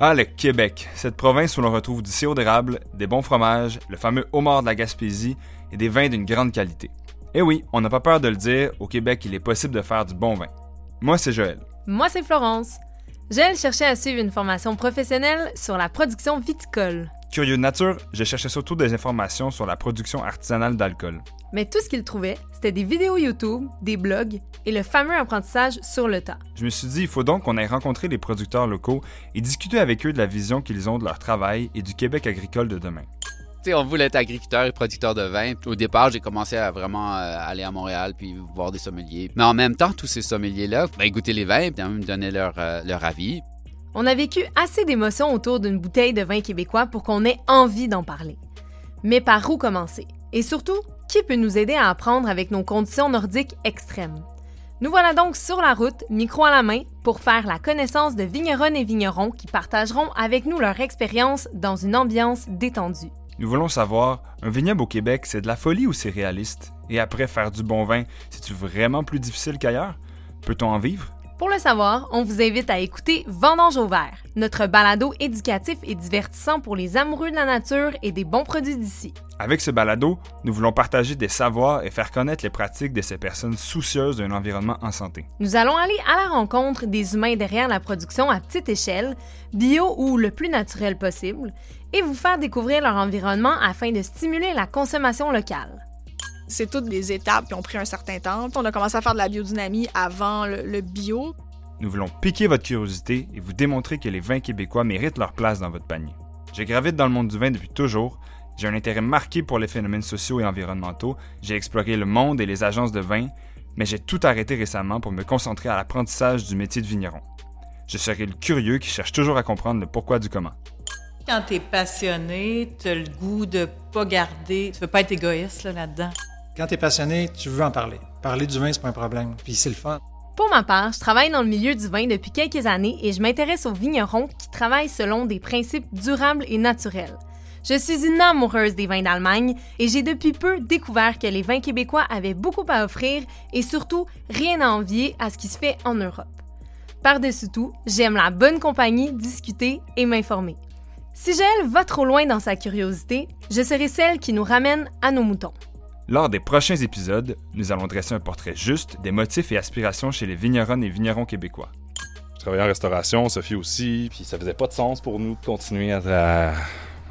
Ah, le Québec, cette province où l'on retrouve du sirop d'érable, des bons fromages, le fameux homard de la Gaspésie et des vins d'une grande qualité. Et oui, on n'a pas peur de le dire, au Québec, il est possible de faire du bon vin. Moi, c'est Joël. Moi, c'est Florence. Joël cherchait à suivre une formation professionnelle sur la production viticole. Curieux de nature, je cherchais surtout des informations sur la production artisanale d'alcool. Mais tout ce qu'il trouvait, c'était des vidéos YouTube, des blogs et le fameux apprentissage sur le tas. Je me suis dit, il faut donc qu'on aille rencontrer les producteurs locaux et discuter avec eux de la vision qu'ils ont de leur travail et du Québec agricole de demain. sais, on voulait être agriculteur et producteur de vin. Au départ, j'ai commencé à vraiment euh, aller à Montréal puis voir des sommeliers. Mais en même temps, tous ces sommeliers-là, ben, goûter les vins, puis me donner leur, euh, leur avis. On a vécu assez d'émotions autour d'une bouteille de vin québécois pour qu'on ait envie d'en parler. Mais par où commencer? Et surtout, qui peut nous aider à apprendre avec nos conditions nordiques extrêmes? Nous voilà donc sur la route, micro à la main, pour faire la connaissance de vigneronnes et vignerons qui partageront avec nous leur expérience dans une ambiance détendue. Nous voulons savoir, un vignoble au Québec, c'est de la folie ou c'est réaliste? Et après, faire du bon vin, c'est-tu vraiment plus difficile qu'ailleurs? Peut-on en vivre? Pour le savoir, on vous invite à écouter Vendange au vert, notre balado éducatif et divertissant pour les amoureux de la nature et des bons produits d'ici. Avec ce balado, nous voulons partager des savoirs et faire connaître les pratiques de ces personnes soucieuses d'un environnement en santé. Nous allons aller à la rencontre des humains derrière la production à petite échelle, bio ou le plus naturel possible, et vous faire découvrir leur environnement afin de stimuler la consommation locale. C'est toutes des étapes qui ont pris un certain temps. On a commencé à faire de la biodynamie avant le, le bio. Nous voulons piquer votre curiosité et vous démontrer que les vins québécois méritent leur place dans votre panier. Je gravite dans le monde du vin depuis toujours. J'ai un intérêt marqué pour les phénomènes sociaux et environnementaux. J'ai exploré le monde et les agences de vin, mais j'ai tout arrêté récemment pour me concentrer à l'apprentissage du métier de vigneron. Je serai le curieux qui cherche toujours à comprendre le pourquoi du comment. Quand t'es passionné, t'as le goût de pas garder. Tu veux pas être égoïste là, là-dedans. Quand t'es passionné, tu veux en parler. Parler du vin, c'est pas un problème. Puis c'est le fun. Pour ma part, je travaille dans le milieu du vin depuis quelques années et je m'intéresse aux vignerons qui travaillent selon des principes durables et naturels. Je suis une amoureuse des vins d'Allemagne et j'ai depuis peu découvert que les vins québécois avaient beaucoup à offrir et surtout rien à envier à ce qui se fait en Europe. Par-dessus tout, j'aime la bonne compagnie, discuter et m'informer. Si Joël va trop loin dans sa curiosité, je serai celle qui nous ramène à nos moutons. Lors des prochains épisodes, nous allons dresser un portrait juste des motifs et aspirations chez les vigneronnes et vignerons québécois. Je travaillais en restauration, Sophie aussi, puis ça faisait pas de sens pour nous de continuer à,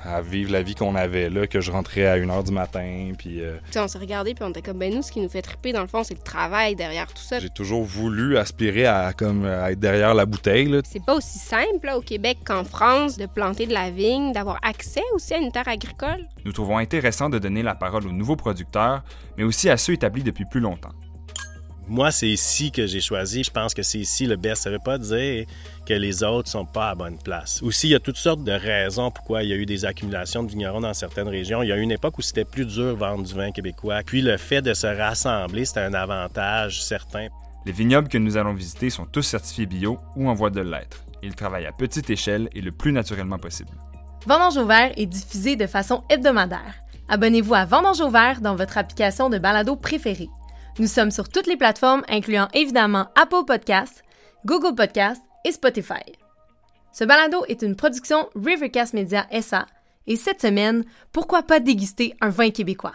à vivre la vie qu'on avait là, que je rentrais à 1h du matin, puis... euh, Puis on s'est regardé puis on était comme ben nous ce qui nous fait triper dans le fond c'est le travail derrière tout ça. j'ai toujours voulu aspirer à, comme, à être derrière la bouteille, là. C'est pas aussi simple là, au Québec qu'en France de planter de la vigne, d'avoir accès aussi à une terre agricole. Nous trouvons intéressant de donner la parole aux nouveaux producteurs, mais aussi à ceux établis depuis plus longtemps. Moi, c'est ici que j'ai choisi. Je pense que c'est ici le best. Ça veut pas dire que les autres sont pas à bonne place. Aussi, il y a toutes sortes de raisons pourquoi il y a eu des accumulations de vignerons dans certaines régions. Il y a eu une époque où c'était plus dur de vendre du vin québécois. Puis le fait de se rassembler, c'était un avantage certain. Les vignobles que nous allons visiter sont tous certifiés bio ou en voie de l'être. Ils travaillent à petite échelle et le plus naturellement possible. Vendange au vert est diffusé de façon hebdomadaire. Abonnez-vous à Vendange au vert dans votre application de balado préférée. Nous sommes sur toutes les plateformes, incluant évidemment Apple Podcasts, Google Podcasts et Spotify. Ce balado est une production Rivercast Media SA et cette semaine, pourquoi pas déguster un vin québécois?